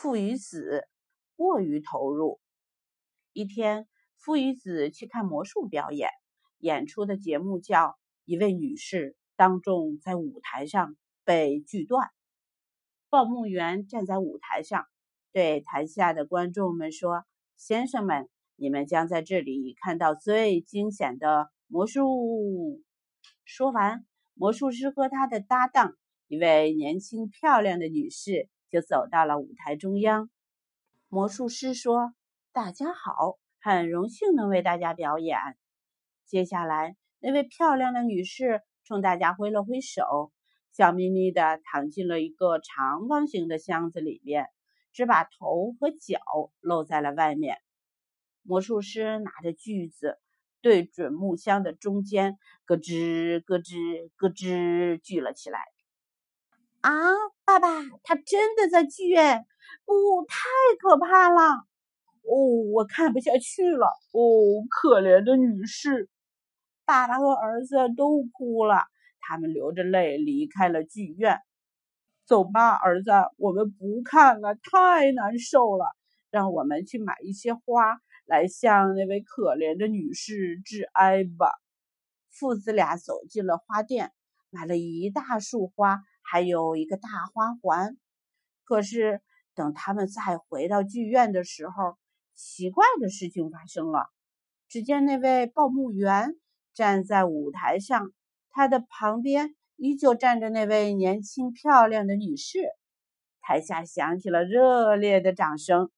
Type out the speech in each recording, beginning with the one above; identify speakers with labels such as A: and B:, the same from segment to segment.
A: 父与子过于投入。一天，父与子去看魔术表演，演出的节目叫一位女士当众在舞台上被锯断。报幕员站在舞台上，对台下的观众们说：“先生们，你们将在这里看到最惊险的魔术。”说完，魔术师和他的搭档，一位年轻漂亮的女士。就走到了舞台中央。魔术师说：“大家好，很荣幸能为大家表演。”接下来，那位漂亮的女士冲大家挥了挥手，笑眯眯地躺进了一个长方形的箱子里面，只把头和脚露在了外面。魔术师拿着锯子，对准木箱的中间，咯吱咯吱咯吱锯了起来。啊，爸爸，他真的在剧院？不，太可怕了！哦，我看不下去了。哦，可怜的女士，爸爸和儿子都哭了，他们流着泪离开了剧院。走吧，儿子，我们不看了，太难受了。让我们去买一些花来向那位可怜的女士致哀吧。父子俩走进了花店，买了一大束花。还有一个大花环，可是等他们再回到剧院的时候，奇怪的事情发生了。只见那位报幕员站在舞台上，他的旁边依旧站着那位年轻漂亮的女士。台下响起了热烈的掌声。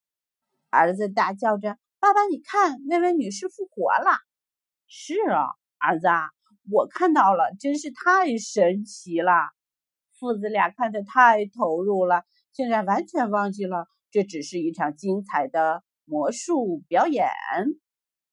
A: 儿子大叫着：“爸爸，你看，那位女士复活了！”“是啊，儿子，啊我看到了，真是太神奇了。”父子俩看得太投入了，竟然完全忘记了这只是一场精彩的魔术表演。